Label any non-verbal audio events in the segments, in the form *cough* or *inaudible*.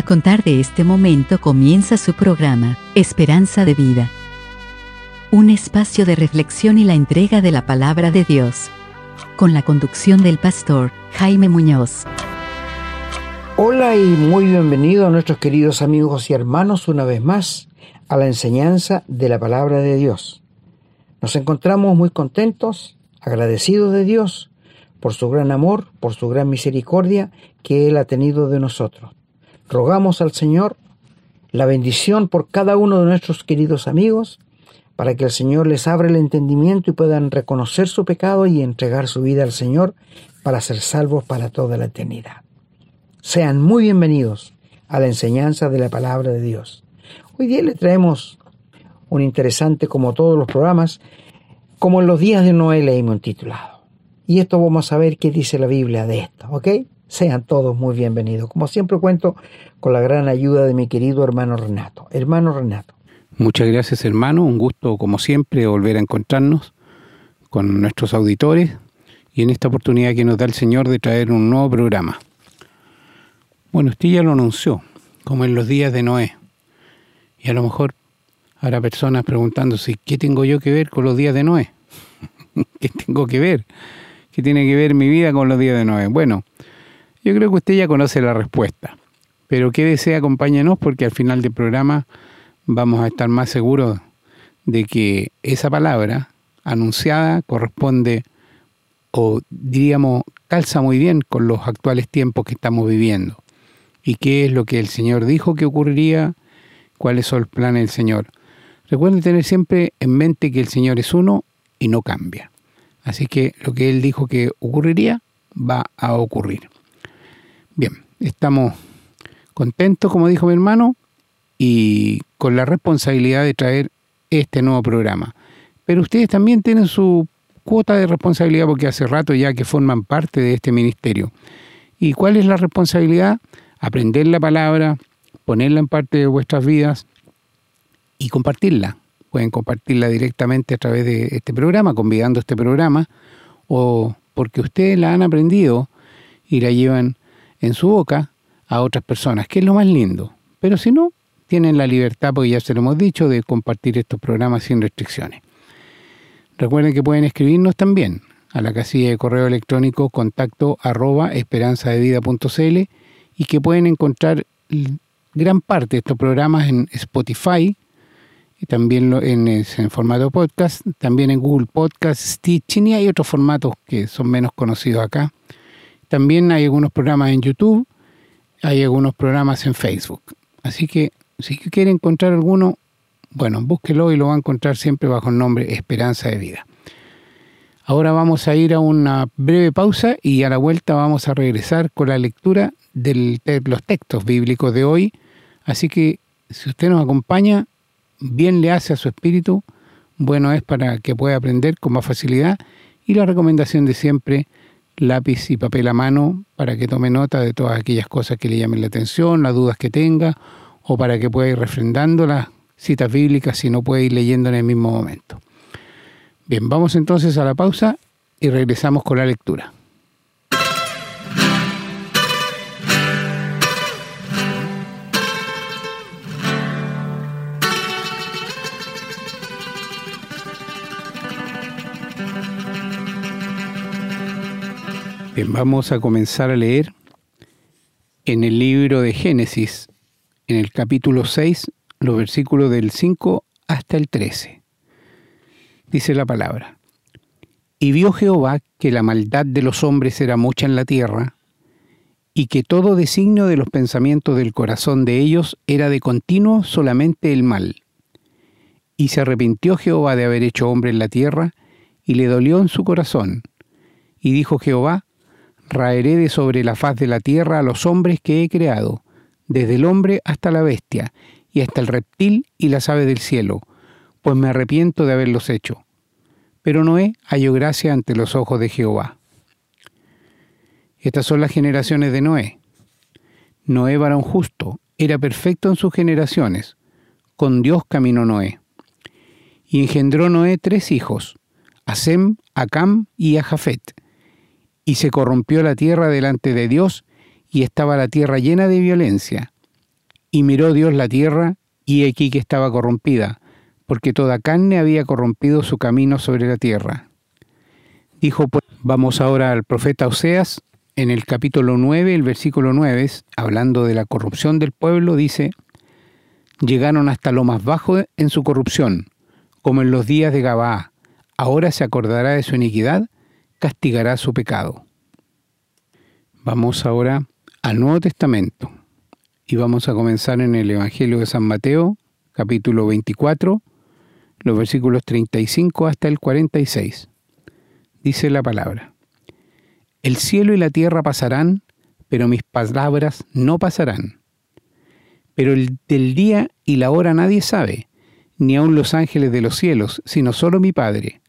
A contar de este momento comienza su programa, Esperanza de Vida. Un espacio de reflexión y la entrega de la palabra de Dios. Con la conducción del pastor Jaime Muñoz. Hola y muy bienvenido a nuestros queridos amigos y hermanos una vez más a la enseñanza de la palabra de Dios. Nos encontramos muy contentos, agradecidos de Dios por su gran amor, por su gran misericordia que Él ha tenido de nosotros. Rogamos al Señor la bendición por cada uno de nuestros queridos amigos, para que el Señor les abra el entendimiento y puedan reconocer su pecado y entregar su vida al Señor para ser salvos para toda la eternidad. Sean muy bienvenidos a la enseñanza de la palabra de Dios. Hoy día le traemos un interesante, como todos los programas, como en los días de Noé le hemos titulado. Y esto vamos a ver qué dice la Biblia de esto, ¿ok? Sean todos muy bienvenidos. Como siempre cuento con la gran ayuda de mi querido hermano Renato. Hermano Renato. Muchas gracias hermano, un gusto como siempre volver a encontrarnos con nuestros auditores y en esta oportunidad que nos da el Señor de traer un nuevo programa. Bueno, usted ya lo anunció, como en los días de Noé. Y a lo mejor habrá personas preguntándose, ¿qué tengo yo que ver con los días de Noé? *laughs* ¿Qué tengo que ver? ¿Qué tiene que ver mi vida con los días de Noé? Bueno, yo creo que usted ya conoce la respuesta, pero quédese, acompáñenos porque al final del programa vamos a estar más seguros de que esa palabra anunciada corresponde o diríamos calza muy bien con los actuales tiempos que estamos viviendo. ¿Y qué es lo que el Señor dijo que ocurriría? ¿Cuáles son los planes del Señor? Recuerden tener siempre en mente que el Señor es uno y no cambia. Así que lo que Él dijo que ocurriría va a ocurrir. Bien, estamos contentos, como dijo mi hermano, y con la responsabilidad de traer este nuevo programa. Pero ustedes también tienen su cuota de responsabilidad porque hace rato ya que forman parte de este ministerio. ¿Y cuál es la responsabilidad? Aprender la palabra, ponerla en parte de vuestras vidas y compartirla. Pueden compartirla directamente a través de este programa, convidando este programa, o porque ustedes la han aprendido y la llevan en su boca a otras personas, que es lo más lindo. Pero si no, tienen la libertad, porque ya se lo hemos dicho, de compartir estos programas sin restricciones. Recuerden que pueden escribirnos también a la casilla de correo electrónico contacto arroba y que pueden encontrar gran parte de estos programas en Spotify y también en, en formato podcast, también en Google Podcast, Stitching y hay otros formatos que son menos conocidos acá. También hay algunos programas en YouTube, hay algunos programas en Facebook. Así que si quiere encontrar alguno, bueno, búsquelo y lo va a encontrar siempre bajo el nombre Esperanza de Vida. Ahora vamos a ir a una breve pausa y a la vuelta vamos a regresar con la lectura de los textos bíblicos de hoy. Así que si usted nos acompaña, bien le hace a su espíritu, bueno es para que pueda aprender con más facilidad y la recomendación de siempre, lápiz y papel a mano para que tome nota de todas aquellas cosas que le llamen la atención, las dudas que tenga, o para que pueda ir refrendando las citas bíblicas si no puede ir leyendo en el mismo momento. Bien, vamos entonces a la pausa y regresamos con la lectura. Bien, vamos a comenzar a leer en el libro de Génesis, en el capítulo 6, los versículos del 5 hasta el 13. Dice la palabra, y vio Jehová que la maldad de los hombres era mucha en la tierra, y que todo designio de los pensamientos del corazón de ellos era de continuo solamente el mal. Y se arrepintió Jehová de haber hecho hombre en la tierra, y le dolió en su corazón. Y dijo Jehová, raeré de sobre la faz de la tierra a los hombres que he creado, desde el hombre hasta la bestia, y hasta el reptil y las aves del cielo, pues me arrepiento de haberlos hecho. Pero Noé halló gracia ante los ojos de Jehová. Estas son las generaciones de Noé. Noé varón justo, era perfecto en sus generaciones. Con Dios caminó Noé. Y engendró Noé tres hijos, a Sem, a Cam y a Jafet y se corrompió la tierra delante de Dios, y estaba la tierra llena de violencia. Y miró Dios la tierra, y aquí que estaba corrompida, porque toda carne había corrompido su camino sobre la tierra. Dijo pues, vamos ahora al profeta Oseas, en el capítulo 9, el versículo 9, hablando de la corrupción del pueblo, dice, llegaron hasta lo más bajo en su corrupción, como en los días de Gabaa. Ahora se acordará de su iniquidad, castigará su pecado. Vamos ahora al Nuevo Testamento y vamos a comenzar en el Evangelio de San Mateo, capítulo 24, los versículos 35 hasta el 46. Dice la palabra, El cielo y la tierra pasarán, pero mis palabras no pasarán. Pero el del día y la hora nadie sabe, ni aun los ángeles de los cielos, sino solo mi Padre.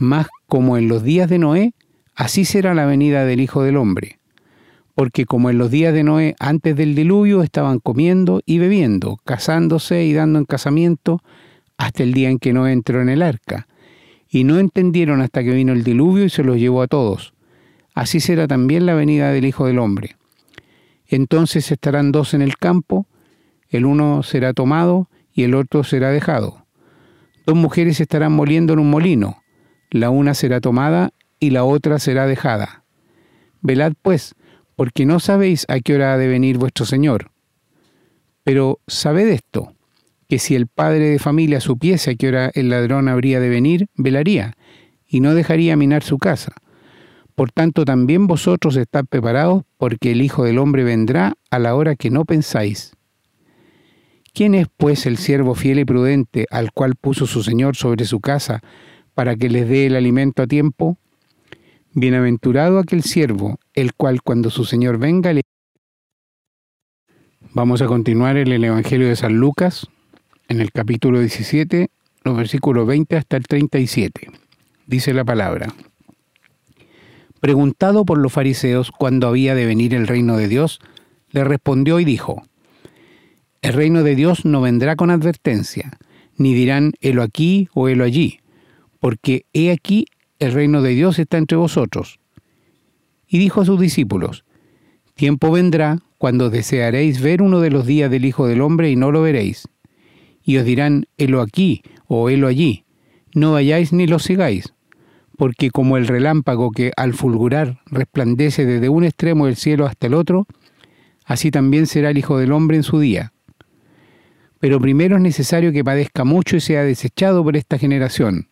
Mas como en los días de Noé, así será la venida del Hijo del Hombre. Porque como en los días de Noé antes del diluvio estaban comiendo y bebiendo, casándose y dando en casamiento, hasta el día en que Noé entró en el arca. Y no entendieron hasta que vino el diluvio y se los llevó a todos. Así será también la venida del Hijo del Hombre. Entonces estarán dos en el campo, el uno será tomado y el otro será dejado. Dos mujeres estarán moliendo en un molino, la una será tomada y la otra será dejada. Velad pues, porque no sabéis a qué hora ha de venir vuestro Señor. Pero sabed esto, que si el padre de familia supiese a qué hora el ladrón habría de venir, velaría, y no dejaría minar su casa. Por tanto, también vosotros estad preparados, porque el Hijo del Hombre vendrá a la hora que no pensáis. ¿Quién es pues el siervo fiel y prudente al cual puso su Señor sobre su casa para que les dé el alimento a tiempo? Bienaventurado aquel siervo, el cual cuando su Señor venga le... Vamos a continuar en el Evangelio de San Lucas, en el capítulo 17, los versículos 20 hasta el 37. Dice la palabra. Preguntado por los fariseos cuándo había de venir el reino de Dios, le respondió y dijo, el reino de Dios no vendrá con advertencia, ni dirán helo aquí o helo allí, porque he aquí el reino de Dios está entre vosotros. Y dijo a sus discípulos, Tiempo vendrá cuando desearéis ver uno de los días del Hijo del Hombre y no lo veréis. Y os dirán, helo aquí o helo allí, no vayáis ni lo sigáis, porque como el relámpago que al fulgurar resplandece desde un extremo del cielo hasta el otro, así también será el Hijo del Hombre en su día. Pero primero es necesario que padezca mucho y sea desechado por esta generación,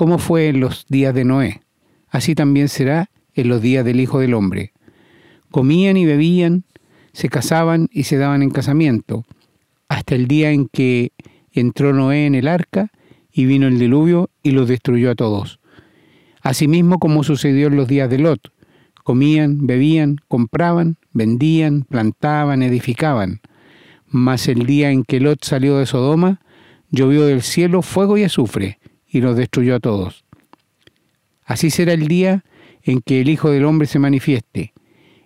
como fue en los días de Noé. Así también será en los días del Hijo del Hombre. Comían y bebían, se casaban y se daban en casamiento, hasta el día en que entró Noé en el arca y vino el diluvio y los destruyó a todos. Asimismo como sucedió en los días de Lot, comían, bebían, compraban, vendían, plantaban, edificaban mas el día en que Lot salió de Sodoma, llovió del cielo fuego y azufre, y los destruyó a todos. Así será el día en que el Hijo del Hombre se manifieste.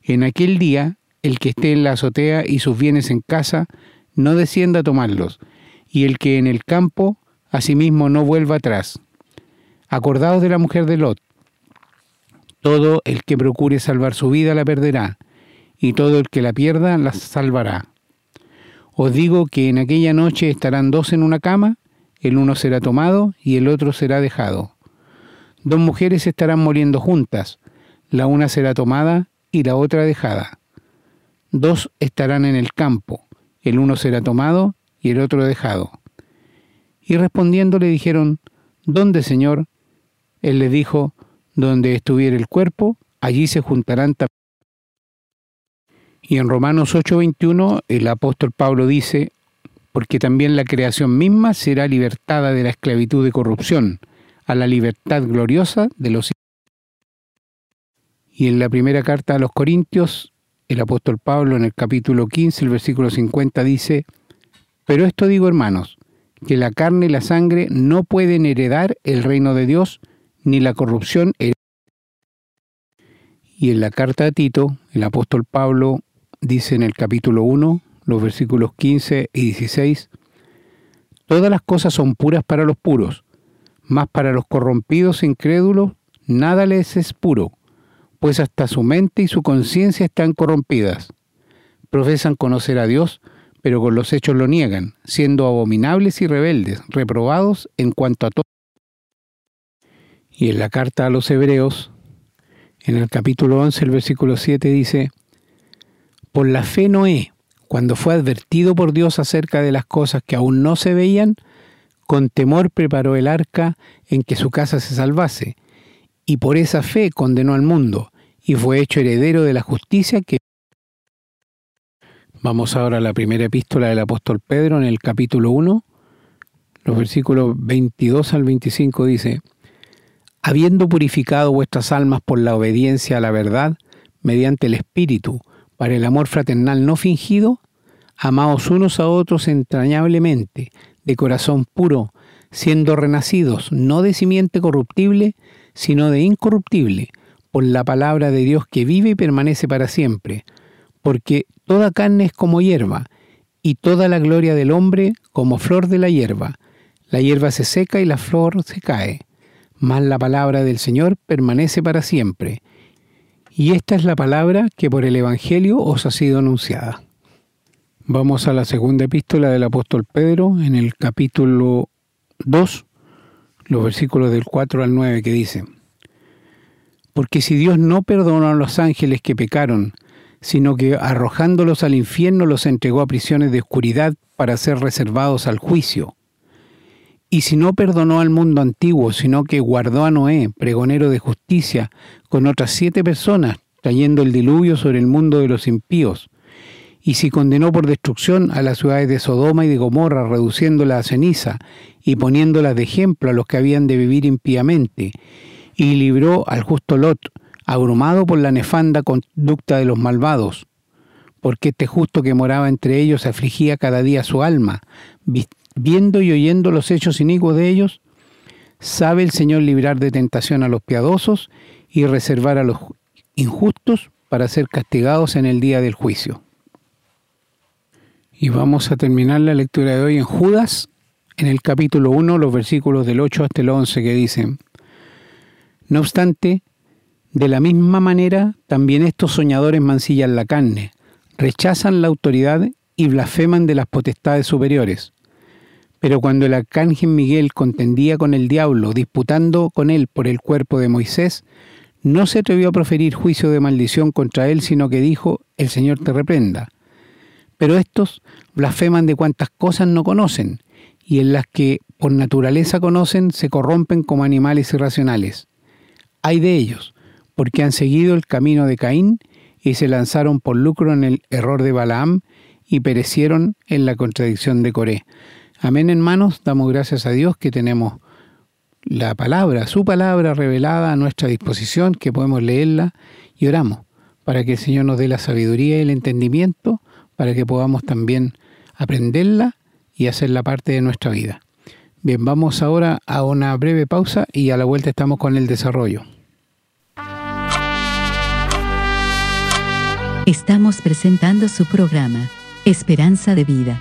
En aquel día, el que esté en la azotea y sus bienes en casa, no descienda a tomarlos, y el que en el campo, asimismo no vuelva atrás. Acordaos de la mujer de Lot. Todo el que procure salvar su vida la perderá, y todo el que la pierda la salvará. Os digo que en aquella noche estarán dos en una cama, el uno será tomado y el otro será dejado. Dos mujeres estarán muriendo juntas, la una será tomada y la otra dejada. Dos estarán en el campo, el uno será tomado y el otro dejado. Y respondiendo le dijeron, ¿Dónde, Señor? Él les dijo, Donde estuviera el cuerpo, allí se juntarán también. Y en Romanos 8:21 el apóstol Pablo dice, porque también la creación misma será libertada de la esclavitud de corrupción a la libertad gloriosa de los Y en la primera carta a los Corintios, el apóstol Pablo en el capítulo 15, el versículo 50 dice, pero esto digo hermanos, que la carne y la sangre no pueden heredar el reino de Dios, ni la corrupción. Y en la carta a Tito, el apóstol Pablo dice en el capítulo 1, los versículos 15 y 16, Todas las cosas son puras para los puros, mas para los corrompidos e incrédulos nada les es puro, pues hasta su mente y su conciencia están corrompidas. Profesan conocer a Dios, pero con los hechos lo niegan, siendo abominables y rebeldes, reprobados en cuanto a todo. Y en la carta a los hebreos, en el capítulo 11, el versículo 7 dice, Por la fe Noé, cuando fue advertido por Dios acerca de las cosas que aún no se veían, con temor preparó el arca en que su casa se salvase, y por esa fe condenó al mundo, y fue hecho heredero de la justicia que... Vamos ahora a la primera epístola del apóstol Pedro en el capítulo 1, los versículos 22 al 25 dice, Habiendo purificado vuestras almas por la obediencia a la verdad, mediante el Espíritu, para el amor fraternal no fingido, amaos unos a otros entrañablemente, de corazón puro, siendo renacidos no de simiente corruptible, sino de incorruptible, por la palabra de Dios que vive y permanece para siempre, porque toda carne es como hierba, y toda la gloria del hombre como flor de la hierba. La hierba se seca y la flor se cae, mas la palabra del Señor permanece para siempre. Y esta es la palabra que por el Evangelio os ha sido anunciada. Vamos a la segunda epístola del apóstol Pedro en el capítulo 2, los versículos del 4 al 9 que dice, Porque si Dios no perdonó a los ángeles que pecaron, sino que arrojándolos al infierno los entregó a prisiones de oscuridad para ser reservados al juicio, y si no perdonó al mundo antiguo, sino que guardó a Noé, pregonero de justicia, con otras siete personas, trayendo el diluvio sobre el mundo de los impíos, y si condenó por destrucción a las ciudades de Sodoma y de Gomorra, reduciéndolas a ceniza y poniéndolas de ejemplo a los que habían de vivir impíamente, y libró al justo Lot, abrumado por la nefanda conducta de los malvados, porque este justo que moraba entre ellos afligía cada día su alma, viendo y oyendo los hechos inicuos de ellos, sabe el Señor librar de tentación a los piadosos y reservar a los injustos para ser castigados en el día del juicio. Y vamos a terminar la lectura de hoy en Judas, en el capítulo 1, los versículos del 8 hasta el 11 que dicen, No obstante, de la misma manera, también estos soñadores mancillan la carne, rechazan la autoridad y blasfeman de las potestades superiores. Pero cuando el arcángel Miguel contendía con el diablo, disputando con él por el cuerpo de Moisés, no se atrevió a proferir juicio de maldición contra él, sino que dijo, el Señor te reprenda. Pero estos blasfeman de cuantas cosas no conocen, y en las que por naturaleza conocen se corrompen como animales irracionales. Hay de ellos, porque han seguido el camino de Caín y se lanzaron por lucro en el error de Balaam y perecieron en la contradicción de Coré. Amén, hermanos, damos gracias a Dios que tenemos la palabra, su palabra revelada a nuestra disposición, que podemos leerla y oramos para que el Señor nos dé la sabiduría y el entendimiento para que podamos también aprenderla y hacerla parte de nuestra vida. Bien, vamos ahora a una breve pausa y a la vuelta estamos con el desarrollo. Estamos presentando su programa, Esperanza de Vida.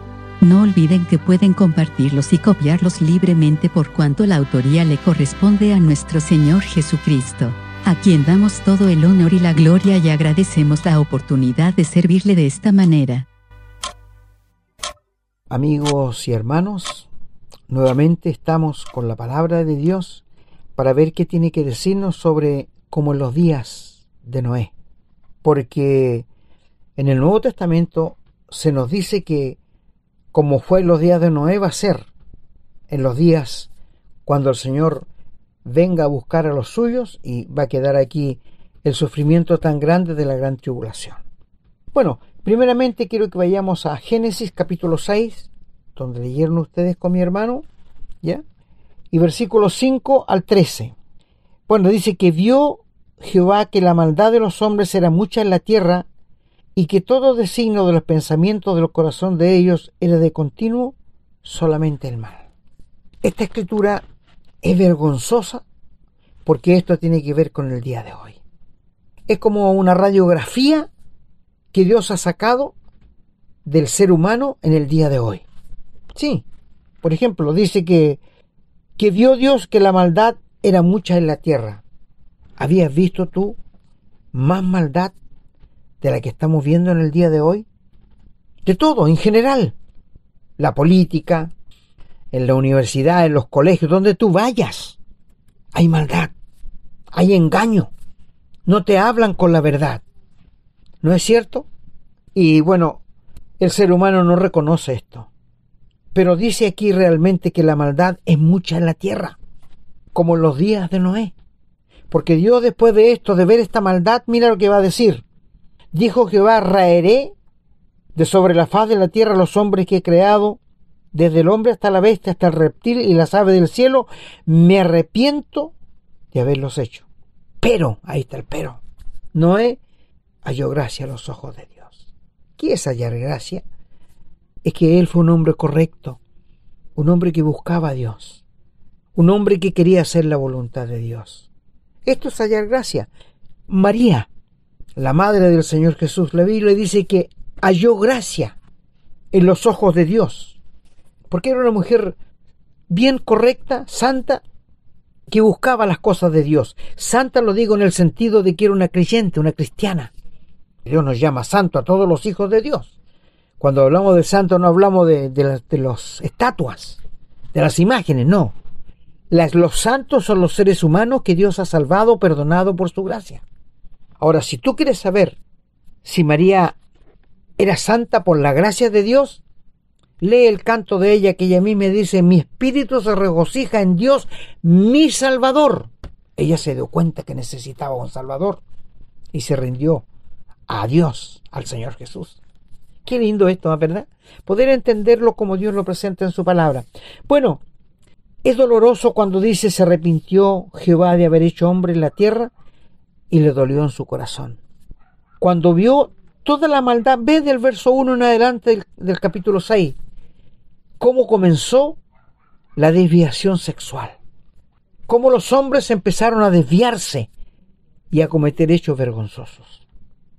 No olviden que pueden compartirlos y copiarlos libremente por cuanto la autoría le corresponde a nuestro Señor Jesucristo a quien damos todo el honor y la gloria y agradecemos la oportunidad de servirle de esta manera. Amigos y hermanos, nuevamente estamos con la palabra de Dios para ver qué tiene que decirnos sobre como en los días de Noé. Porque en el Nuevo Testamento se nos dice que como fue en los días de Noé va a ser en los días cuando el Señor venga a buscar a los suyos y va a quedar aquí el sufrimiento tan grande de la gran tribulación. Bueno, primeramente quiero que vayamos a Génesis capítulo 6, donde leyeron ustedes con mi hermano, ¿ya? Y versículos 5 al 13. Bueno, dice que vio Jehová que la maldad de los hombres era mucha en la tierra y que todo designo de los pensamientos del corazón de ellos era de continuo solamente el mal. Esta escritura es vergonzosa porque esto tiene que ver con el día de hoy. Es como una radiografía que Dios ha sacado del ser humano en el día de hoy. Sí, por ejemplo, dice que, que vio Dios que la maldad era mucha en la tierra. ¿Habías visto tú más maldad de la que estamos viendo en el día de hoy? De todo, en general. La política, en la universidad, en los colegios, donde tú vayas. Hay maldad, hay engaño. No te hablan con la verdad. ¿No es cierto? Y bueno, el ser humano no reconoce esto. Pero dice aquí realmente que la maldad es mucha en la tierra, como en los días de Noé. Porque Dios después de esto, de ver esta maldad, mira lo que va a decir. Dijo Jehová, raeré de sobre la faz de la tierra los hombres que he creado, desde el hombre hasta la bestia, hasta el reptil y las aves del cielo, me arrepiento de haberlos hecho. Pero, ahí está el pero, Noé halló gracia a los ojos de Dios. ¿Qué es hallar gracia? Es que él fue un hombre correcto, un hombre que buscaba a Dios, un hombre que quería hacer la voluntad de Dios. Esto es hallar gracia. María, la madre del Señor Jesús, la Biblia dice que halló gracia en los ojos de Dios, porque era una mujer bien correcta, santa, que buscaba las cosas de Dios. Santa lo digo en el sentido de que era una creyente, una cristiana. Dios nos llama santo a todos los hijos de Dios. Cuando hablamos de santo no hablamos de, las los estatuas, de las imágenes, no. Las, los santos son los seres humanos que Dios ha salvado, perdonado por su gracia. Ahora, si tú quieres saber si María era santa por la gracia de Dios, lee el canto de ella que ella a mí me dice, mi espíritu se regocija en Dios, mi Salvador. Ella se dio cuenta que necesitaba un Salvador y se rindió a Dios, al Señor Jesús. Qué lindo esto, ¿verdad? Poder entenderlo como Dios lo presenta en su palabra. Bueno, es doloroso cuando dice se arrepintió Jehová de haber hecho hombre en la tierra y le dolió en su corazón. Cuando vio toda la maldad, ve del verso 1 en adelante del, capítulo 6, cómo comenzó la desviación sexual, cómo los hombres empezaron a desviarse y a cometer hechos vergonzosos,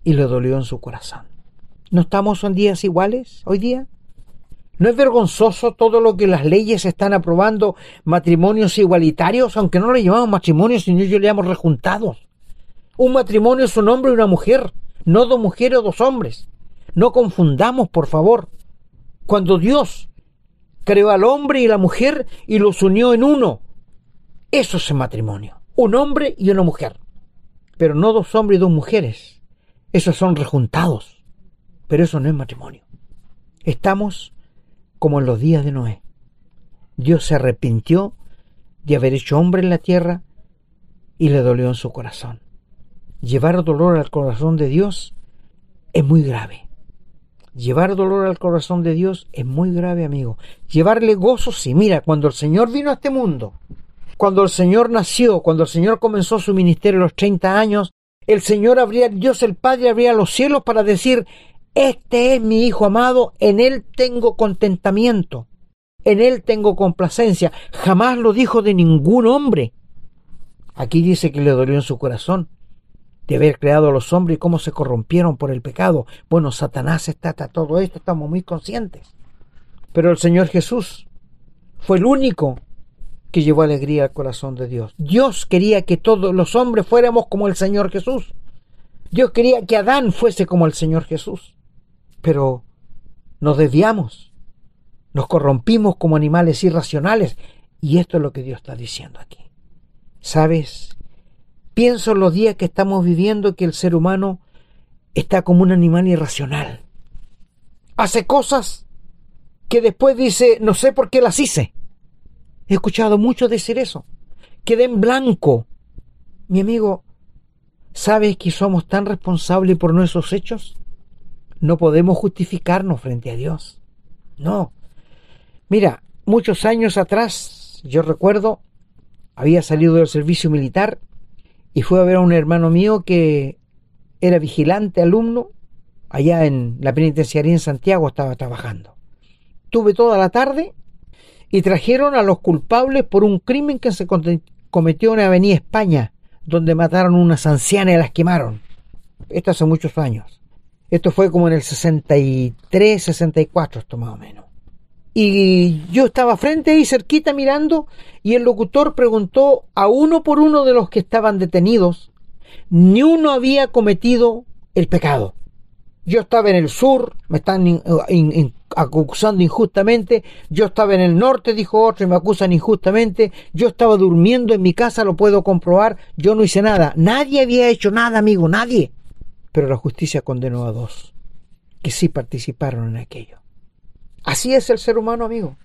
y le dolió en su corazón. ¿No estamos en días iguales hoy día? ¿No es vergonzoso todo lo que las leyes están aprobando, matrimonios igualitarios, aunque no le llamamos matrimonios, sino yo le llamo rejuntados? Un matrimonio es un hombre y una mujer, no dos mujeres o dos hombres. No confundamos, por favor. Cuando Dios creó al hombre y la mujer y los unió en uno, eso es el matrimonio. Un hombre y una mujer. Pero no dos hombres y dos mujeres. Esos son rejuntados pero eso no es matrimonio. Estamos como en los días de Noé. Dios se arrepintió de haber hecho hombre en la tierra y le dolió en su corazón. Llevar dolor al corazón de Dios es muy grave. Llevar dolor al corazón de Dios es muy grave, amigo. Llevarle gozo, sí. Mira, cuando el Señor vino a este mundo, cuando el Señor nació, cuando el Señor comenzó su ministerio a los 30 años, el Señor abría, Dios el Padre abría los cielos para decir, este es mi Hijo amado, en Él tengo contentamiento, en Él tengo complacencia. Jamás lo dijo de ningún hombre. Aquí dice que le dolió en su corazón de haber creado a los hombres y cómo se corrompieron por el pecado. Bueno, Satanás está a todo esto, estamos muy conscientes. Pero el Señor Jesús fue el único que llevó alegría al corazón de Dios. Dios quería que todos los hombres fuéramos como el Señor Jesús. Dios quería que Adán fuese como el Señor Jesús pero nos desviamos, nos corrompimos como animales irracionales y esto es lo que Dios está diciendo aquí. ¿Sabes? Pienso en los días que estamos viviendo que el ser humano está como un animal irracional. Hace cosas que después dice, no sé por qué las hice. He escuchado mucho decir eso. Quedé en blanco. Mi amigo, ¿sabes que somos tan responsables por nuestros hechos? no podemos justificarnos frente a Dios. No. Mira, muchos años atrás, yo recuerdo, había salido del servicio militar y fui a ver a un hermano mío que era vigilante, alumno, allá en la penitenciaría en Santiago estaba trabajando. Tuve toda la tarde y trajeron a los culpables por un crimen que se cometió en Avenida España, donde mataron unas ancianas y las quemaron. Esto hace muchos años. Esto fue como en el 63, 64, esto más o menos. Y yo estaba frente ahí cerquita mirando y el locutor preguntó a uno por uno de los que estaban detenidos. Ni uno había cometido el pecado. Yo estaba en el sur, me están acusando injustamente. Yo estaba en el norte, dijo otro, y me acusan injustamente. Yo estaba durmiendo en mi casa, lo puedo comprobar. Yo no hice nada. Nadie había hecho nada, amigo, nadie. Pero la justicia condenó a dos, que sí participaron en aquello. Así es el ser humano, amigo.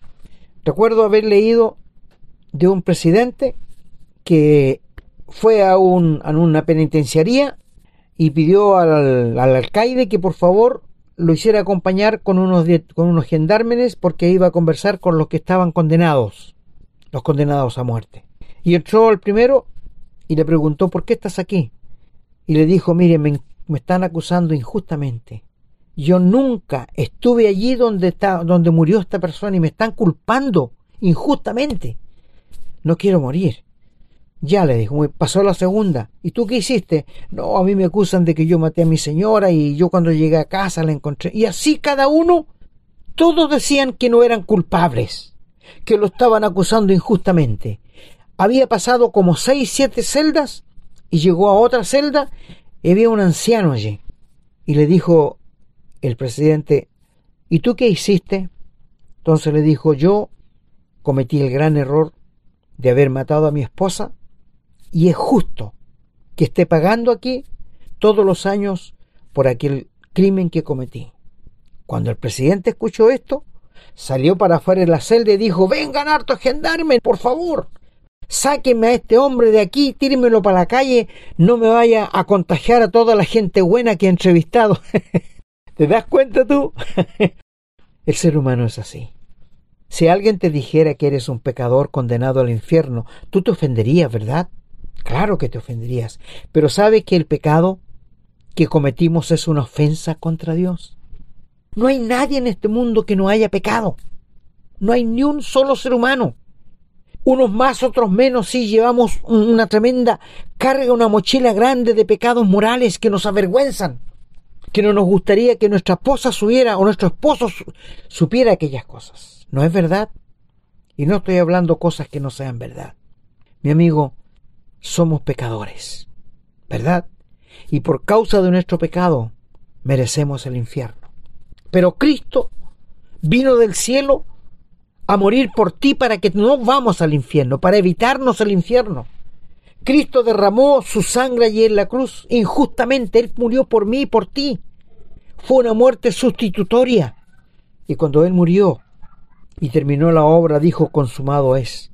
Recuerdo haber leído de un presidente que fue a, un, a una penitenciaría y pidió al, al, alcaide que por favor lo hiciera acompañar con unos, con unos gendármenes porque iba a conversar con los que estaban condenados, los condenados a muerte. Y entró el primero y le preguntó, ¿por qué estás aquí? Y le dijo, mire, me, me están acusando injustamente. Yo nunca estuve allí donde, está, donde murió esta persona y me están culpando injustamente. No quiero morir. Ya le dijo, pasó la segunda. ¿Y tú qué hiciste? No, a mí me acusan de que yo maté a mi señora y yo cuando llegué a casa la encontré. Y así cada uno, todos decían que no eran culpables, que lo estaban acusando injustamente. Había pasado como seis, siete celdas y llegó a otra celda y había un anciano allí. Y le dijo, el presidente, ¿y tú qué hiciste? Entonces le dijo, yo cometí el gran error de haber matado a mi esposa y es justo que esté pagando aquí todos los años por aquel crimen que cometí. Cuando el presidente escuchó esto, salió para afuera de la celda y dijo, vengan hartos gendarmes, por favor, sáquenme a este hombre de aquí, tírenmelo para la calle, no me vaya a contagiar a toda la gente buena que he entrevistado. *laughs* ¿Te das cuenta tú? *laughs* El ser humano es así. Si alguien te dijera que eres un pecador condenado al infierno, tú te ofenderías, ¿verdad? Claro que te ofenderías. Pero ¿sabes que el pecado que cometimos es una ofensa contra Dios? No hay nadie en este mundo que no haya pecado. No hay ni un solo ser humano. Unos más, otros menos, sí llevamos una tremenda carga, una mochila grande de pecados morales que nos avergüenzan que no nos gustaría que nuestra esposa supiera o nuestro esposo supiera aquellas cosas. ¿No es verdad? Y no estoy hablando cosas que no sean verdad. Mi amigo, somos pecadores, ¿verdad? Y por causa de nuestro pecado merecemos el infierno. Pero Cristo vino del cielo a morir por ti para que no vamos al infierno, para evitarnos el infierno. Cristo derramó su sangre allí en la cruz injustamente. Él murió por mí y por ti. Fue una muerte sustitutoria. Y cuando Él murió y terminó la obra, dijo, consumado es.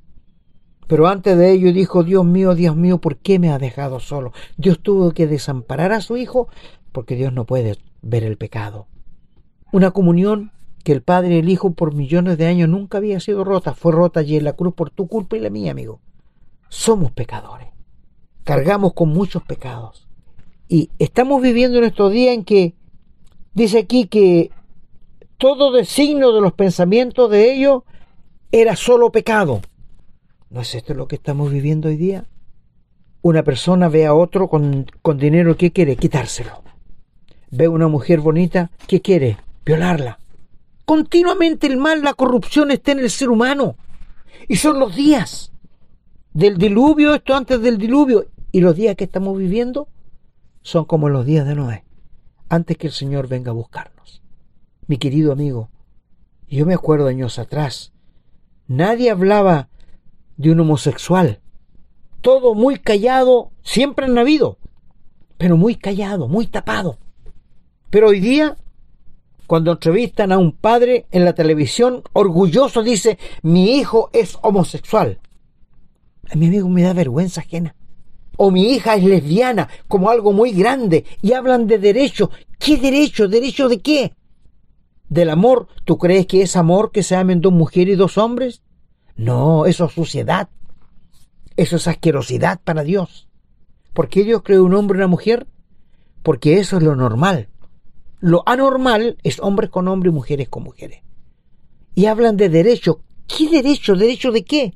Pero antes de ello dijo, Dios mío, Dios mío, ¿por qué me ha dejado solo? Dios tuvo que desamparar a su Hijo porque Dios no puede ver el pecado. Una comunión que el Padre y el Hijo por millones de años nunca había sido rota, fue rota allí en la cruz por tu culpa y la mía, amigo. Somos pecadores cargamos con muchos pecados. Y estamos viviendo en estos días en que dice aquí que todo designio de los pensamientos de ellos era solo pecado. ¿No es esto lo que estamos viviendo hoy día? Una persona ve a otro con, con dinero, ¿qué quiere? Quitárselo. Ve a una mujer bonita, ¿qué quiere? Violarla. Continuamente el mal, la corrupción está en el ser humano. Y son los días del diluvio, esto antes del diluvio, y los días que estamos viviendo son como los días de Noé, antes que el Señor venga a buscarnos. Mi querido amigo, yo me acuerdo años atrás, nadie hablaba de un homosexual. Todo muy callado, siempre han habido, pero muy callado, muy tapado. Pero hoy día, cuando entrevistan a un padre en la televisión, orgulloso dice, mi hijo es homosexual. A mi amigo me da vergüenza ajena o mi hija es lesbiana como algo muy grande y hablan de derecho. ¿Qué derecho? ¿Derecho de qué? ¿Del amor? ¿Tú crees que es amor que se amen dos mujeres y dos hombres? No, eso es suciedad. Eso es asquerosidad para Dios. ¿Por qué Dios creó un hombre y una mujer? Porque eso es lo normal. Lo anormal es hombres con hombres y mujeres con mujeres. Y hablan de derecho. ¿Qué derecho? ¿Derecho de qué?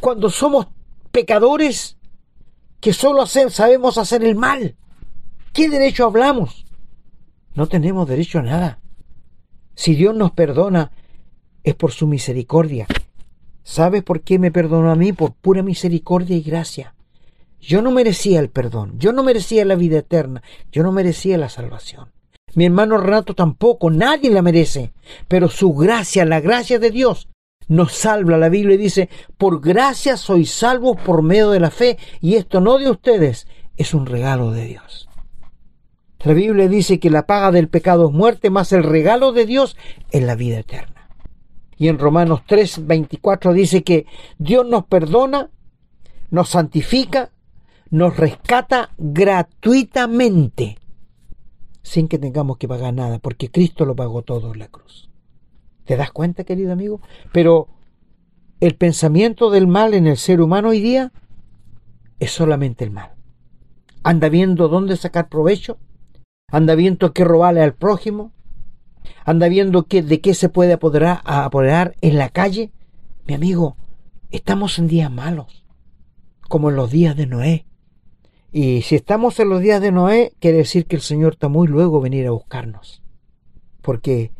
Cuando somos pecadores que solo sabemos hacer el mal. ¿Qué derecho hablamos? No tenemos derecho a nada. Si Dios nos perdona, es por su misericordia. ¿Sabes por qué me perdonó a mí? Por pura misericordia y gracia. Yo no merecía el perdón, yo no merecía la vida eterna, yo no merecía la salvación. Mi hermano Renato tampoco, nadie la merece, pero su gracia, la gracia de Dios, nos salva. La Biblia dice, por gracia sois salvos por medio de la fe, y esto no de ustedes, es un regalo de Dios. La Biblia dice que la paga del pecado es muerte, más el regalo de Dios es la vida eterna. Y en Romanos 3, 24 dice que Dios nos perdona, nos santifica, nos rescata gratuitamente, sin que tengamos que pagar nada, porque Cristo lo pagó todo en la cruz. ¿Te das cuenta, querido amigo? Pero el pensamiento del mal en el ser humano hoy día es solamente el mal. Anda viendo dónde sacar provecho, anda viendo qué robarle al prójimo, anda viendo qué, de qué se puede apoderar, apoderar en la calle. Mi amigo, estamos en días malos, como en los días de Noé. Y si estamos en los días de Noé, quiere decir que el Señor está muy luego venir a buscarnos. Porque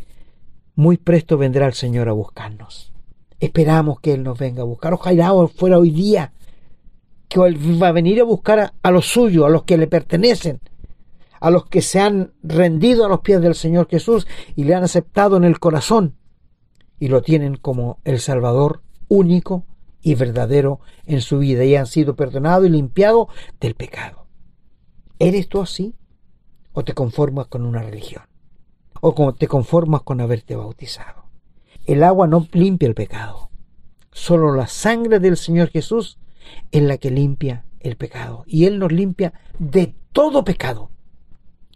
muy presto vendrá el Señor a buscarnos. Esperamos que Él nos venga a buscar. Ojalá fuera hoy día que Él va a venir a buscar a, a los suyos, a los que le pertenecen, a los que se han rendido a los pies del Señor Jesús y le han aceptado en el corazón y lo tienen como el Salvador único y verdadero en su vida y han sido perdonados y limpiados del pecado. ¿Eres tú así? ¿O te conformas con una religión? ¿O como te conformas con haberte bautizado? El agua no limpia el pecado. Solo la sangre del Señor Jesús es la que limpia el pecado. Y Él nos limpia de todo pecado.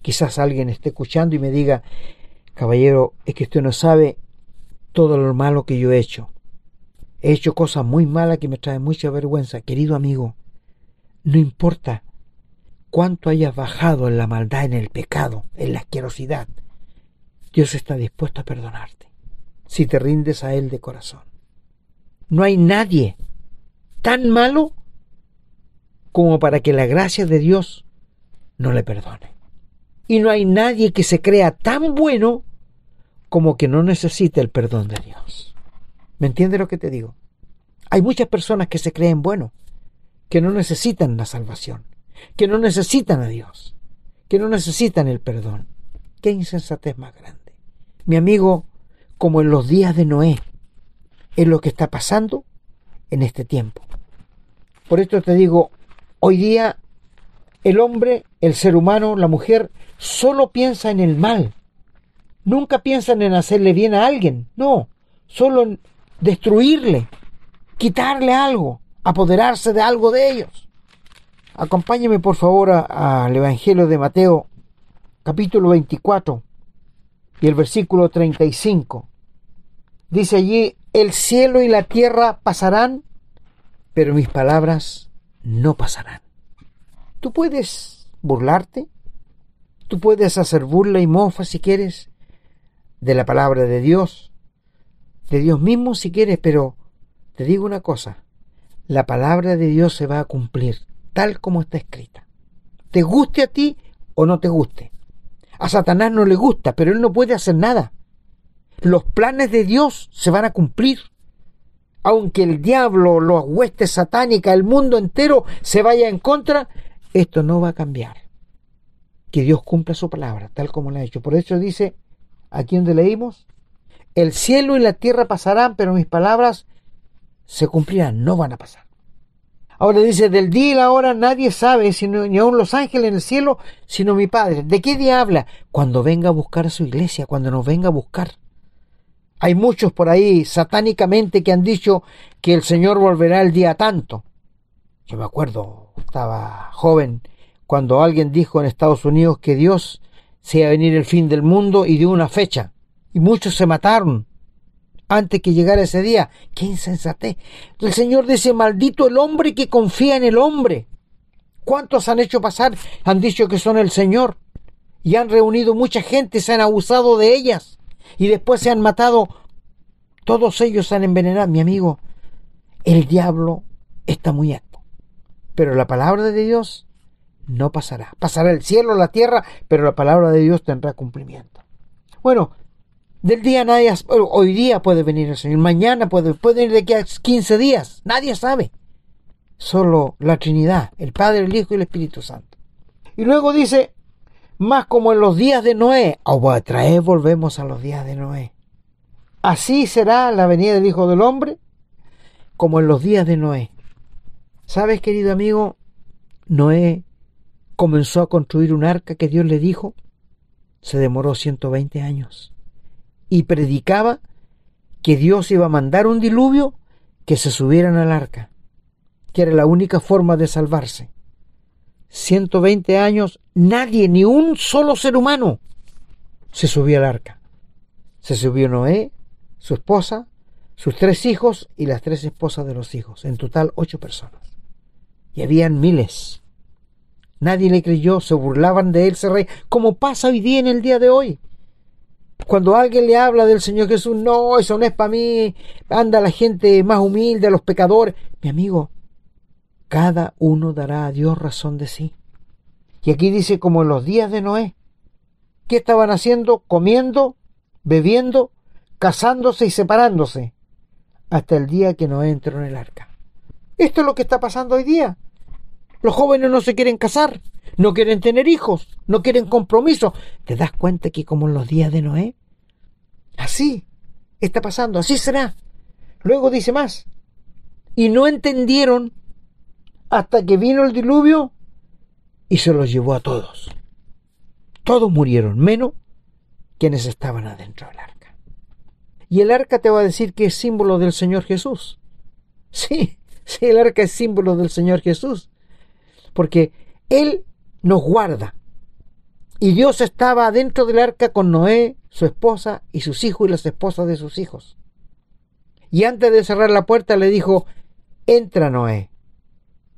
Quizás alguien esté escuchando y me diga, caballero, es que usted no sabe todo lo malo que yo he hecho. He hecho cosas muy malas que me traen mucha vergüenza. Querido amigo, no importa cuánto hayas bajado en la maldad, en el pecado, en la asquerosidad, Dios está dispuesto a perdonarte si te rindes a Él de corazón. No hay nadie tan malo como para que la gracia de Dios no le perdone. Y no hay nadie que se crea tan bueno como que no necesite el perdón de Dios. ¿Me entiendes lo que te digo? Hay muchas personas que se creen buenos, que no necesitan la salvación, que no necesitan a Dios, que no necesitan el perdón. Qué insensatez más grande. Mi amigo, como en los días de Noé, es lo que está pasando en este tiempo. Por esto te digo, hoy día el hombre, el ser humano, la mujer, solo piensa en el mal. Nunca piensan en hacerle bien a alguien, no, solo en destruirle, quitarle algo, apoderarse de algo de ellos. Acompáñeme por favor al Evangelio de Mateo, capítulo 24 y el versículo 35. Dice allí, el cielo y la tierra pasarán, pero mis palabras no pasarán. Tú puedes burlarte, tú puedes hacer burla y mofa si quieres de la palabra de Dios, de Dios mismo si quieres, pero te digo una cosa, la palabra de Dios se va a cumplir tal como está escrita. Te guste a ti o no te guste. A Satanás no le gusta, pero él no puede hacer nada. Los planes de Dios se van a cumplir. Aunque el diablo, los huestes satánicas, el mundo entero se vaya en contra, esto no va a cambiar. Que Dios cumpla su palabra, tal como la ha hecho. Por eso dice, aquí donde leímos, el cielo y la tierra pasarán, pero mis palabras se cumplirán, no van a pasar. Ahora dice, del día y la hora nadie sabe, sino, ni aun los ángeles en el cielo, sino mi Padre. ¿De qué día habla? Cuando venga a buscar a su iglesia, cuando nos venga a buscar. Hay muchos por ahí satánicamente que han dicho que el Señor volverá el día tanto. Yo me acuerdo, estaba joven, cuando alguien dijo en Estados Unidos que Dios se iba a venir el fin del mundo y dio una fecha y muchos se mataron antes que llegara ese día. ¡Qué insensatez! El Señor dice, maldito el hombre que confía en el hombre. ¿Cuántos han hecho pasar? Han dicho que son el Señor. Y han reunido mucha gente, se han abusado de ellas. Y después se han matado Todos ellos han envenenado, mi amigo. El diablo está muy alto. Pero la palabra de Dios no pasará. Pasará el cielo, la tierra, pero la palabra de Dios tendrá cumplimiento. Bueno, del día nadie, hoy día puede venir el Señor, mañana puede, puede venir de aquí a 15 días, nadie sabe. Solo la Trinidad, el Padre, el Hijo y el Espíritu Santo. Y luego dice, más como en los días de Noé, otra vez volvemos a los días de Noé. Así será la venida del Hijo del Hombre, como en los días de Noé. ¿Sabes, querido amigo? Noé comenzó a construir un arca que Dios le dijo, se demoró 120 años y predicaba que Dios iba a mandar un diluvio que se subieran al arca, que era la única forma de salvarse. 120 años, nadie, ni un solo ser humano, se subió al arca. Se subió Noé, su esposa, sus tres hijos y las tres esposas de los hijos, en total ocho personas. Y habían miles. Nadie le creyó, se burlaban de él, se reían, como pasa hoy día en el día de hoy. Cuando alguien le habla del Señor Jesús, no, eso no es para mí, anda la gente más humilde, los pecadores. Mi amigo, cada uno dará a Dios razón de sí. Y aquí dice como en los días de Noé. ¿Qué estaban haciendo? Comiendo, bebiendo, casándose y separándose, hasta el día que Noé entró en el arca. Esto es lo que está pasando hoy día. Los jóvenes no se quieren casar, no quieren tener hijos, no quieren compromiso. ¿Te das cuenta que como en los días de Noé? Así está pasando, así será. Luego dice más. Y no entendieron hasta que vino el diluvio y se los llevó a todos. Todos murieron, menos quienes estaban adentro del arca. Y el arca te va a decir que es símbolo del Señor Jesús. Sí, sí, el arca es símbolo del Señor Jesús. Porque Él nos guarda. Y Dios estaba dentro del arca con Noé, su esposa y sus hijos y las esposas de sus hijos. Y antes de cerrar la puerta le dijo, entra Noé,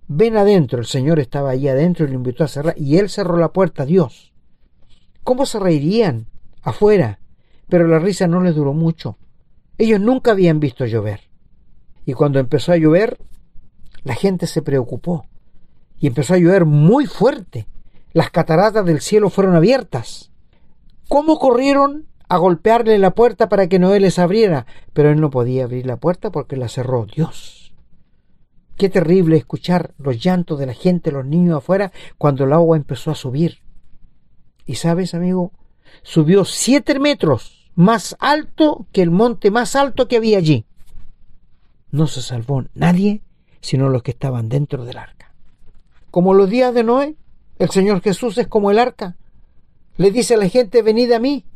ven adentro. El Señor estaba allí adentro y lo invitó a cerrar. Y él cerró la puerta, Dios. ¿Cómo se reirían afuera? Pero la risa no les duró mucho. Ellos nunca habían visto llover. Y cuando empezó a llover, la gente se preocupó. Y empezó a llover muy fuerte las cataratas del cielo fueron abiertas. ¿Cómo corrieron a golpearle la puerta para que Noé les abriera? Pero él no podía abrir la puerta porque la cerró Dios. Qué terrible escuchar los llantos de la gente, los niños afuera, cuando el agua empezó a subir. Y sabes, amigo, subió siete metros más alto que el monte más alto que había allí. No se salvó nadie, sino los que estaban dentro del arca. Como los días de Noé, el Señor Jesús es como el arca. Le dice a la gente, venid a mí.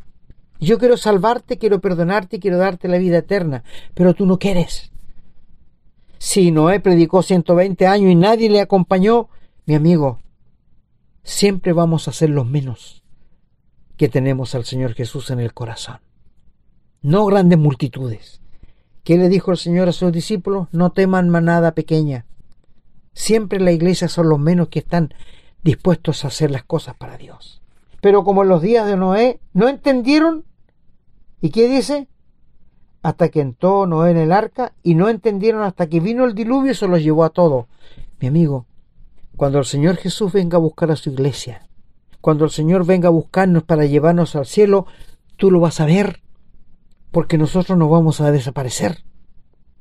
Yo quiero salvarte, quiero perdonarte quiero darte la vida eterna, pero tú no quieres. Si Noé predicó 120 años y nadie le acompañó, mi amigo, siempre vamos a ser los menos que tenemos al Señor Jesús en el corazón. No grandes multitudes. ¿Qué le dijo el Señor a sus discípulos? No teman manada pequeña. Siempre la iglesia son los menos que están dispuestos a hacer las cosas para Dios. Pero como en los días de Noé, no entendieron. ¿Y qué dice? Hasta que entró Noé en el arca y no entendieron hasta que vino el diluvio y se los llevó a todos. Mi amigo, cuando el Señor Jesús venga a buscar a su iglesia, cuando el Señor venga a buscarnos para llevarnos al cielo, tú lo vas a ver, porque nosotros nos vamos a desaparecer.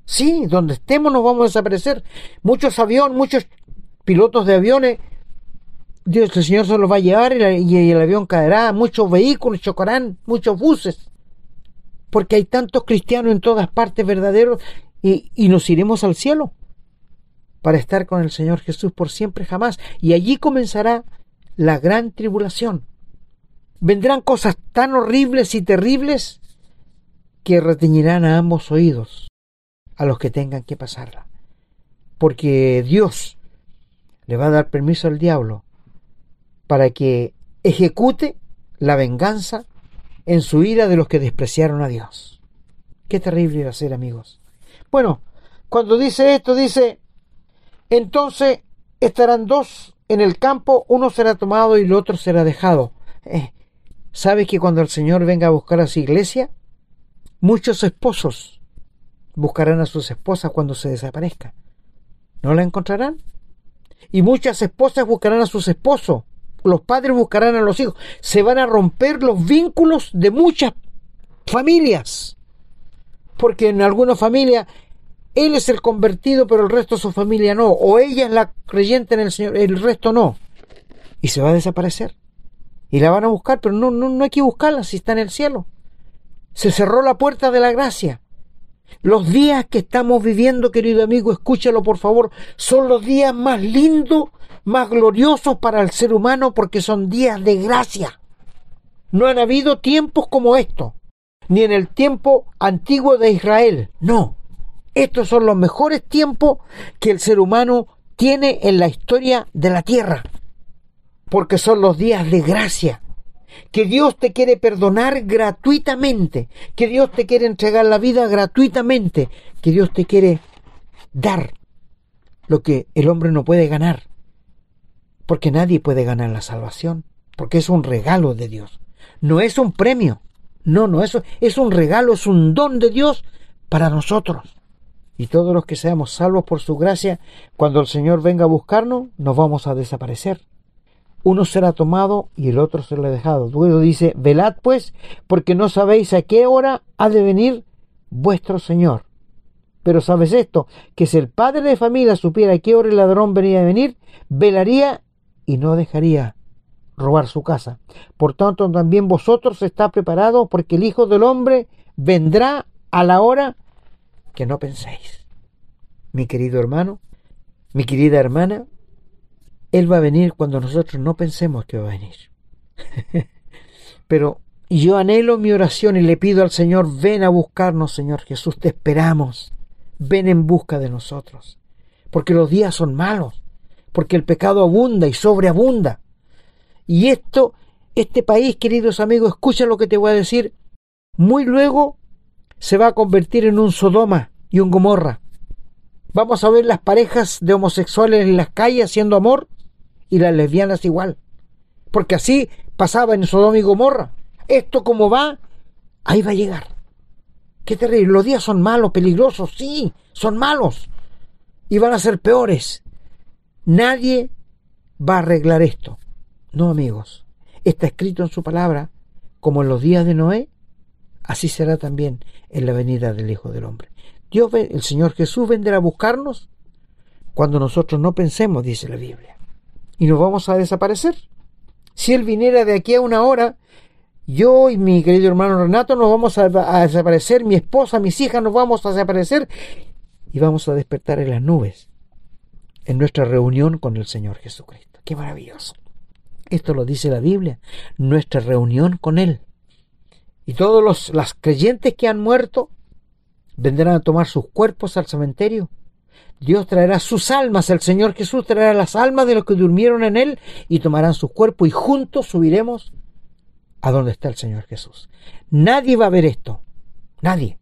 Sí, donde estemos nos vamos a desaparecer. Muchos aviones, muchos pilotos de aviones Dios, el Señor se los va a llevar y, el avión caerá, muchos vehículos chocarán, muchos buses, porque hay tantos cristianos en todas partes verdaderos y, y nos iremos al cielo para estar con el Señor Jesús por siempre jamás. Y allí comenzará la gran tribulación. Vendrán cosas tan horribles y terribles que reteñirán a ambos oídos a los que tengan que pasarla. Porque Dios le va a dar permiso al diablo para que ejecute la venganza en su ira de los que despreciaron a Dios. Qué terrible iba a ser, amigos. Bueno, cuando dice esto, dice, entonces estarán dos en el campo, uno será tomado y el otro será dejado. Eh, ¿Sabes que cuando el Señor venga a buscar a su iglesia, muchos esposos buscarán a sus esposas cuando se desaparezca. ¿No la encontrarán? Y muchas esposas buscarán a sus esposos. Los padres buscarán a los hijos. Se van a romper los vínculos de muchas familias. Porque en alguna familia él es el convertido, pero el resto de su familia no. O ella es la creyente en el Señor, el resto no. Y se va a desaparecer. Y la van a buscar, pero no, no, no hay que buscarla si está en el cielo. Se cerró la puerta de la gracia. Los días que estamos viviendo, querido amigo, escúchalo por favor, son los días más lindos, más gloriosos para el ser humano porque son días de gracia. No han habido tiempos como estos, ni en el tiempo antiguo de Israel, no. Estos son los mejores tiempos que el ser humano tiene en la historia de la tierra, porque son los días de gracia, que Dios te quiere perdonar gratuitamente, que Dios te quiere entregar la vida gratuitamente, que Dios te quiere dar lo que el hombre no puede ganar, porque nadie puede ganar la salvación, porque es un regalo de Dios, no es un premio, no, no, eso es un regalo, es un don de Dios para nosotros. Y todos los que seamos salvos por su gracia, cuando el Señor venga a buscarnos, nos vamos a desaparecer uno será tomado y el otro será dejado. Luego dice, velad pues, porque no sabéis a qué hora ha de venir vuestro Señor. Pero sabes esto, que si el padre de familia supiera a qué hora el ladrón venía a venir, velaría y no dejaría robar su casa. Por tanto, también vosotros está preparados, porque el Hijo del Hombre vendrá a la hora que no penséis. Mi querido hermano, mi querida hermana, él va a venir cuando nosotros no pensemos que va a venir. *laughs* Pero yo anhelo mi oración y le pido al Señor, ven a buscarnos, Señor Jesús, te esperamos. Ven en busca de nosotros. Porque los días son malos, porque el pecado abunda y sobreabunda. Y esto, este país, queridos amigos, escucha lo que te voy a decir, muy luego se va a convertir en un Sodoma y un Gomorra. Vamos a ver las parejas de homosexuales en las calles haciendo amor y las lesbianas igual. Porque así pasaba en Sodoma y Gomorra. Esto como va, ahí va a llegar. Qué terrible. Los días son malos, peligrosos, sí, son malos. Y van a ser peores. Nadie va a arreglar esto. No, amigos. Está escrito en su palabra, como en los días de Noé, así será también en la venida del Hijo del Hombre. Dios, el Señor Jesús vendrá a buscarnos cuando nosotros no pensemos, dice la Biblia y nos vamos a desaparecer. Si Él viniera de aquí a una hora, yo y mi querido hermano Renato nos vamos a, desaparecer, mi esposa, mis hijas nos vamos a desaparecer y vamos a despertar en las nubes en nuestra reunión con el Señor Jesucristo. Qué maravilloso. Esto lo dice la Biblia, nuestra reunión con Él. Y todos los las creyentes que han muerto vendrán a tomar sus cuerpos al cementerio Dios traerá sus almas, el Señor Jesús traerá las almas de los que durmieron en Él y tomarán su cuerpo y juntos subiremos a donde está el Señor Jesús. Nadie va a ver esto, nadie.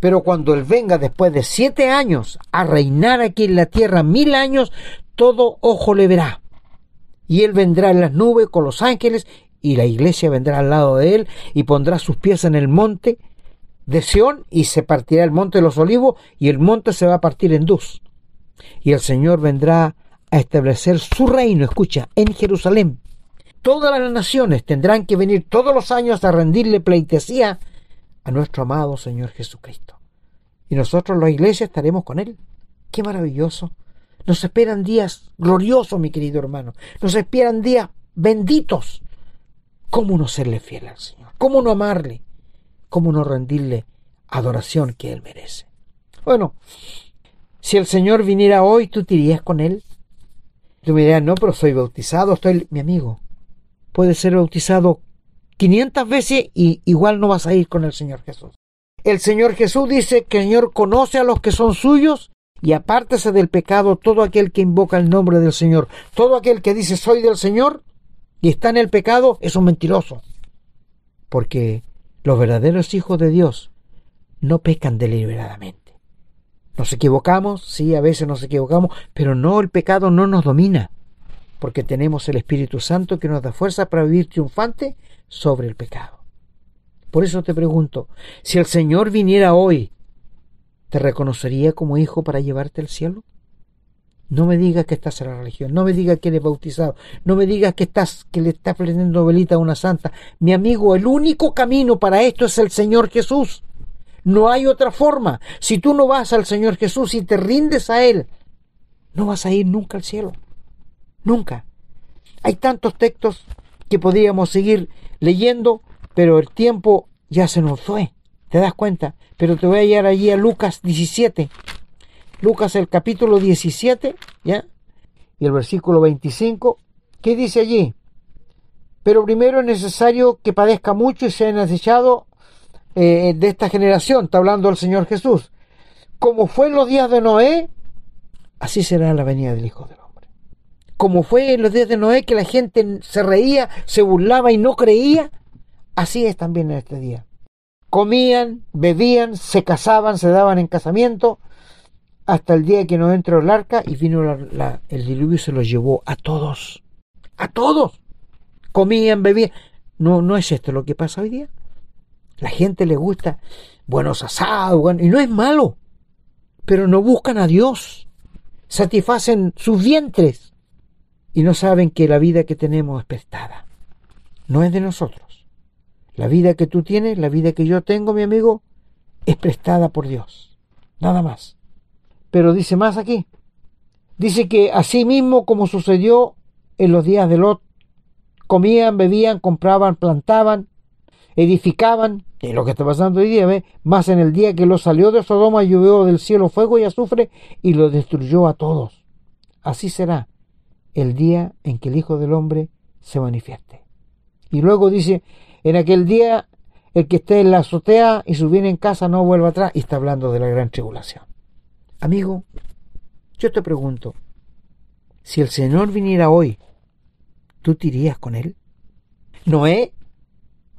Pero cuando Él venga después de siete años a reinar aquí en la tierra mil años, todo ojo le verá. Y Él vendrá en las nubes con los ángeles y la iglesia vendrá al lado de Él y pondrá sus pies en el monte de Sión y se partirá el monte de los olivos y el monte se va a partir en dos y el Señor vendrá a establecer su reino, escucha, en Jerusalén. Todas las naciones tendrán que venir todos los años a rendirle pleitesía a nuestro amado Señor Jesucristo. Y nosotros, la iglesia, estaremos con Él. Qué maravilloso. Nos esperan días gloriosos, mi querido hermano. Nos esperan días benditos. ¿Cómo no serle fiel al Señor? ¿Cómo no amarle? ¿Cómo no rendirle adoración que Él merece? Bueno, si el Señor viniera hoy, ¿tú te irías con Él? Tú me dirías, no, pero soy bautizado, estoy... Mi amigo, puedes ser bautizado 500 veces y igual no vas a ir con el Señor Jesús. El Señor Jesús dice que el Señor conoce a los que son suyos y apártese del pecado todo aquel que invoca el nombre del Señor. Todo aquel que dice soy del Señor y está en el pecado es un mentiroso. Porque los verdaderos hijos de Dios no pecan deliberadamente. Nos equivocamos, sí, a veces nos equivocamos, pero no, el pecado no nos domina, porque tenemos el Espíritu Santo que nos da fuerza para vivir triunfante sobre el pecado. Por eso te pregunto, si el Señor viniera hoy, ¿te reconocería como hijo para llevarte al cielo? No me digas que estás en la religión, no me digas que eres bautizado, no me digas que estás que le estás prendiendo velita a una santa. Mi amigo, el único camino para esto es el Señor Jesús. No hay otra forma. Si tú no vas al Señor Jesús y te rindes a Él, no vas a ir nunca al cielo. Nunca. Hay tantos textos que podríamos seguir leyendo, pero el tiempo ya se nos fue. ¿Te das cuenta? Pero te voy a llevar allí a Lucas 17. Lucas el capítulo 17, ¿ya? Y el versículo 25, ¿qué dice allí? Pero primero es necesario que padezca mucho y sea desechado eh, de esta generación, está hablando el Señor Jesús. Como fue en los días de Noé, así será la venida del Hijo del Hombre. Como fue en los días de Noé que la gente se reía, se burlaba y no creía, así es también en este día. Comían, bebían, se casaban, se daban en casamiento, hasta el día que no entró el arca y vino el diluvio y se los llevó a todos. A todos. Comían, bebían. No, no es esto lo que pasa hoy día. La gente le gusta buenos asados, y no es malo. Pero no buscan a Dios. Satisfacen sus vientres y no saben que la vida que tenemos es prestada. No es de nosotros. La vida que tú tienes, la vida que yo tengo, mi amigo, es prestada por Dios. Nada más. Pero dice más aquí. Dice que así mismo como sucedió en los días de Lot, comían, bebían, compraban, plantaban, edificaban, y lo que está pasando hoy día, más en el día que lo salió de Sodoma llovió del cielo fuego y azufre y lo destruyó a todos. Así será el día en que el Hijo del Hombre se manifieste. Y luego dice, en aquel día el que esté en la azotea y subiera en casa no vuelva atrás, y está hablando de la gran tribulación. Amigo, yo te pregunto, si el Señor viniera hoy, ¿tú te irías con él? Noé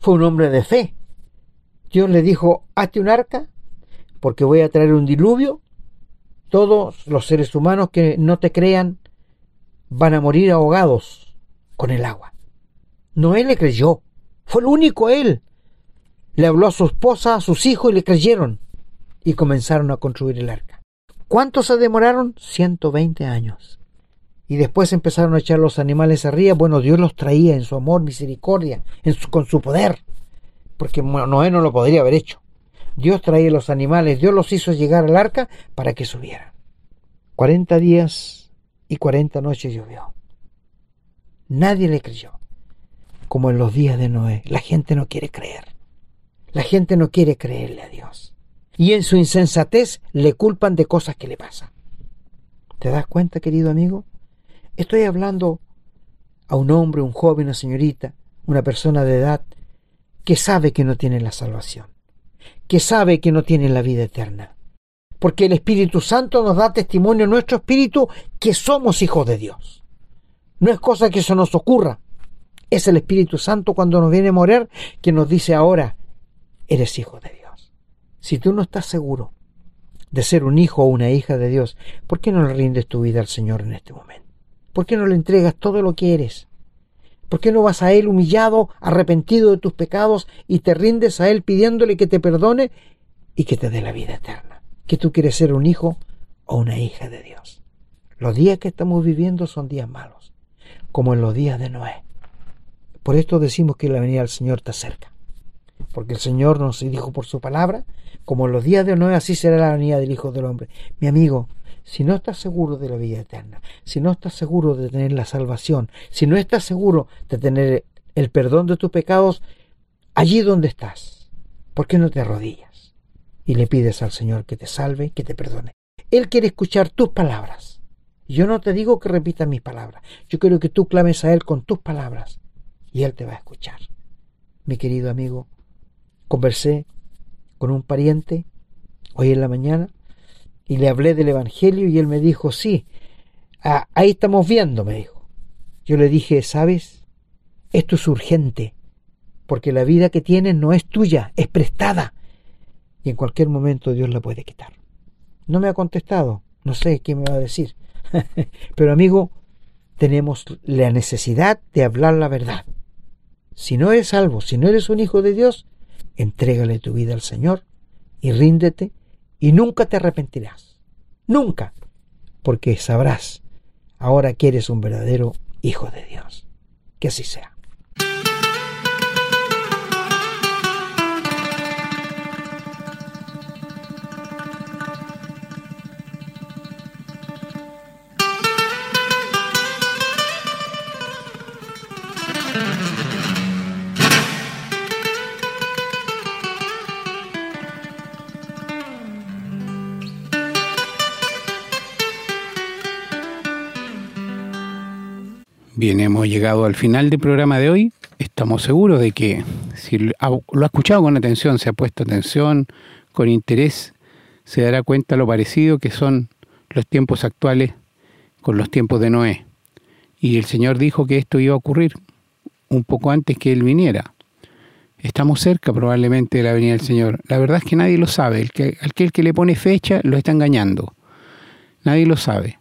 fue un hombre de fe. Dios le dijo, hazte un arca, porque voy a traer un diluvio. Todos los seres humanos que no te crean van a morir ahogados con el agua. Noé le creyó. Fue el único él. Le habló a su esposa, a sus hijos y le creyeron. Y comenzaron a construir el arca. ¿Cuánto se demoraron? 120 años. Y después empezaron a echar los animales arriba. Bueno, Dios los traía en su amor, misericordia, en con su poder. Porque Noé no lo podría haber hecho. Dios traía los animales, Dios los hizo llegar al arca para que subieran. 40 días y 40 noches llovió. Nadie le creyó. Como en los días de Noé. La gente no quiere creer. La gente no quiere creerle a Dios y en su insensatez le culpan de cosas que le pasan. ¿Te das cuenta, querido amigo? Estoy hablando a un hombre, un joven, una señorita, una persona de edad que sabe que no tiene la salvación, que sabe que no tiene la vida eterna. Porque el Espíritu Santo nos da testimonio en nuestro espíritu que somos hijos de Dios. No es cosa que eso nos ocurra. Es el Espíritu Santo cuando nos viene a morir que nos dice ahora, eres hijo de Dios. Si tú no estás seguro de ser un hijo o una hija de Dios, ¿por qué no le rindes tu vida al Señor en este momento? ¿Por qué no le entregas todo lo que eres? ¿Por qué no vas a Él humillado, arrepentido de tus pecados y te rindes a Él pidiéndole que te perdone y que te dé la vida eterna? Que tú quieres ser un hijo o una hija de Dios. Los días que estamos viviendo son días malos, como en los días de Noé. Por esto decimos que la venida del Señor está cerca. Porque el Señor nos dijo por su palabra como en los días de Noé, así será la venida del Hijo del Hombre. Mi amigo, si no estás seguro de la vida eterna, si no estás seguro de tener la salvación, si no estás seguro de tener el perdón de tus pecados, allí donde estás, ¿por qué no te arrodillas y le pides al Señor que te salve, que te perdone? Él quiere escuchar tus palabras. Yo no te digo que repitas mis palabras, yo quiero que tú clames a Él con tus palabras y Él te va a escuchar. Mi querido amigo, conversé con un pariente hoy en la mañana y le hablé del Evangelio y él me dijo, sí, ahí estamos viendo, me dijo. Yo le dije, ¿sabes? Esto es urgente, porque la vida que tienes no es tuya, es prestada. Y en cualquier momento Dios la puede quitar. No me ha contestado, no sé qué me va a decir. *laughs* Pero amigo, tenemos la necesidad de hablar la verdad. Si no eres salvo, si no eres un hijo de Dios, entrégale tu vida al Señor y ríndete y nunca te arrepentirás. Nunca. Porque sabrás ahora que eres un verdadero hijo de Dios. Que así sea. Bien, hemos llegado al final del programa de hoy. Estamos seguros de que si lo ha escuchado con atención, se ha puesto atención, con interés, se dará cuenta lo parecido que son los tiempos actuales con los tiempos de Noé. Y el Señor dijo que esto iba a ocurrir un poco antes que Él viniera. Estamos cerca probablemente de la venida del Señor. La verdad es que nadie lo sabe. El que, aquel que le pone fecha lo está engañando. Nadie lo sabe.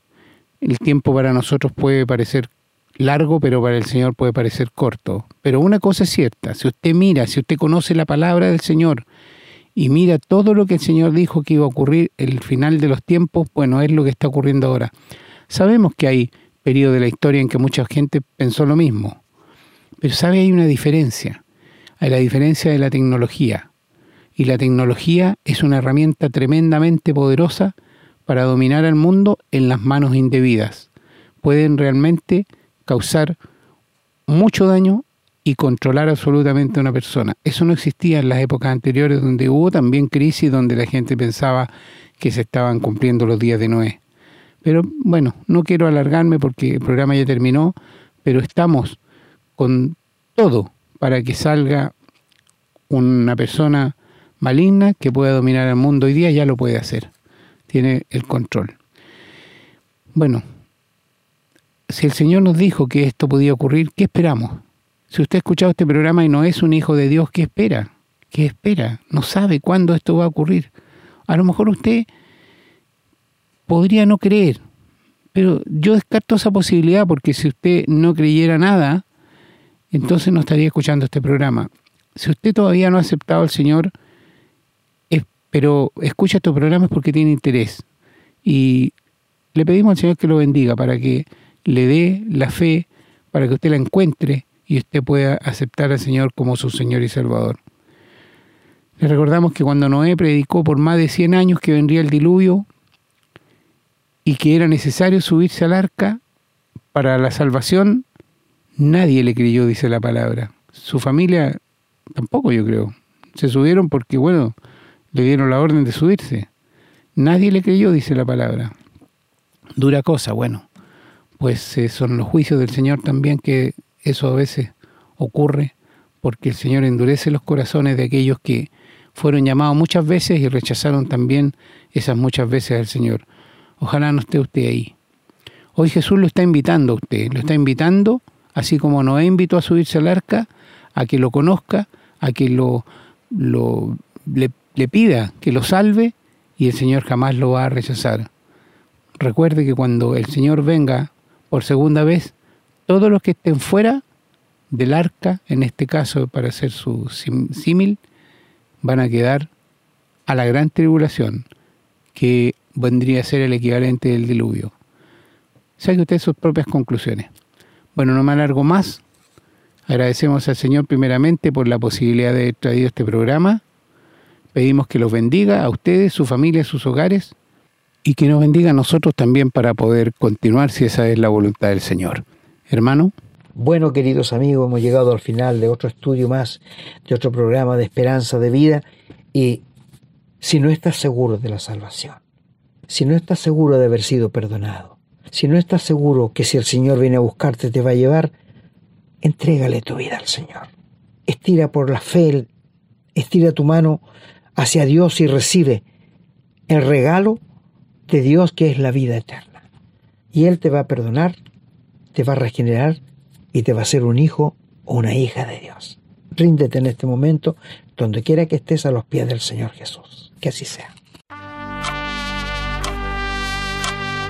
El tiempo para nosotros puede parecer largo, pero para el Señor puede parecer corto. Pero una cosa es cierta, si usted mira, si usted conoce la palabra del Señor y mira todo lo que el Señor dijo que iba a ocurrir el final de los tiempos, bueno, es lo que está ocurriendo ahora. Sabemos que hay periodos de la historia en que mucha gente pensó lo mismo, pero sabe, hay una diferencia. Hay la diferencia de la tecnología. Y la tecnología es una herramienta tremendamente poderosa para dominar al mundo en las manos indebidas. Pueden realmente causar mucho daño y controlar absolutamente a una persona. Eso no existía en las épocas anteriores donde hubo también crisis, donde la gente pensaba que se estaban cumpliendo los días de Noé. Pero bueno, no quiero alargarme porque el programa ya terminó, pero estamos con todo para que salga una persona maligna que pueda dominar el mundo hoy día, ya lo puede hacer. Tiene el control. Bueno, si el Señor nos dijo que esto podía ocurrir, ¿qué esperamos? Si usted ha escuchado este programa y no es un hijo de Dios, ¿qué espera? ¿Qué espera? No sabe cuándo esto va a ocurrir. A lo mejor usted podría no creer, pero yo descarto esa posibilidad porque si usted no creyera nada, entonces no estaría escuchando este programa. Si usted todavía no ha aceptado al Señor, pero escucha estos programas porque tiene interés. Y le pedimos al Señor que lo bendiga para que le dé la fe para que usted la encuentre y usted pueda aceptar al Señor como su Señor y Salvador. Le recordamos que cuando Noé predicó por más de 100 años que vendría el diluvio y que era necesario subirse al arca para la salvación, nadie le creyó, dice la palabra. Su familia tampoco, yo creo. Se subieron porque, bueno, le dieron la orden de subirse. Nadie le creyó, dice la palabra. Dura cosa, bueno pues eh, son los juicios del Señor también que eso a veces ocurre porque el Señor endurece los corazones de aquellos que fueron llamados muchas veces y rechazaron también esas muchas veces al Señor. Ojalá no esté usted ahí. Hoy Jesús lo está invitando a usted, lo está invitando, así como Noé invitó a subirse al arca, a que lo conozca, a que lo, lo le, le pida que lo salve y el Señor jamás lo va a rechazar. Recuerde que cuando el Señor venga por segunda vez, todos los que estén fuera del arca, en este caso para hacer su símil, van a quedar a la gran tribulación, que vendría a ser el equivalente del diluvio. Saque usted sus propias conclusiones. Bueno, no me alargo más. Agradecemos al Señor primeramente por la posibilidad de haber traído este programa. Pedimos que los bendiga a ustedes, su familia, sus hogares y que nos bendiga a nosotros también para poder continuar si esa es la voluntad del Señor. Hermano. Bueno, queridos amigos, hemos llegado al final de otro estudio más, de otro programa de esperanza de vida y si no estás seguro de la salvación, si no estás seguro de haber sido perdonado, si no estás seguro que si el Señor viene a buscarte te va a llevar, entrégale tu vida al Señor. Estira por la fe, estira tu mano hacia Dios y recibe el regalo de Dios que es la vida eterna. Y Él te va a perdonar, te va a regenerar y te va a hacer un hijo o una hija de Dios. Ríndete en este momento, donde quiera que estés a los pies del Señor Jesús. Que así sea.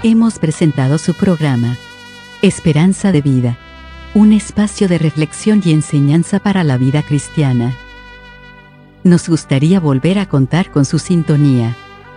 Hemos presentado su programa, Esperanza de Vida, un espacio de reflexión y enseñanza para la vida cristiana. Nos gustaría volver a contar con su sintonía.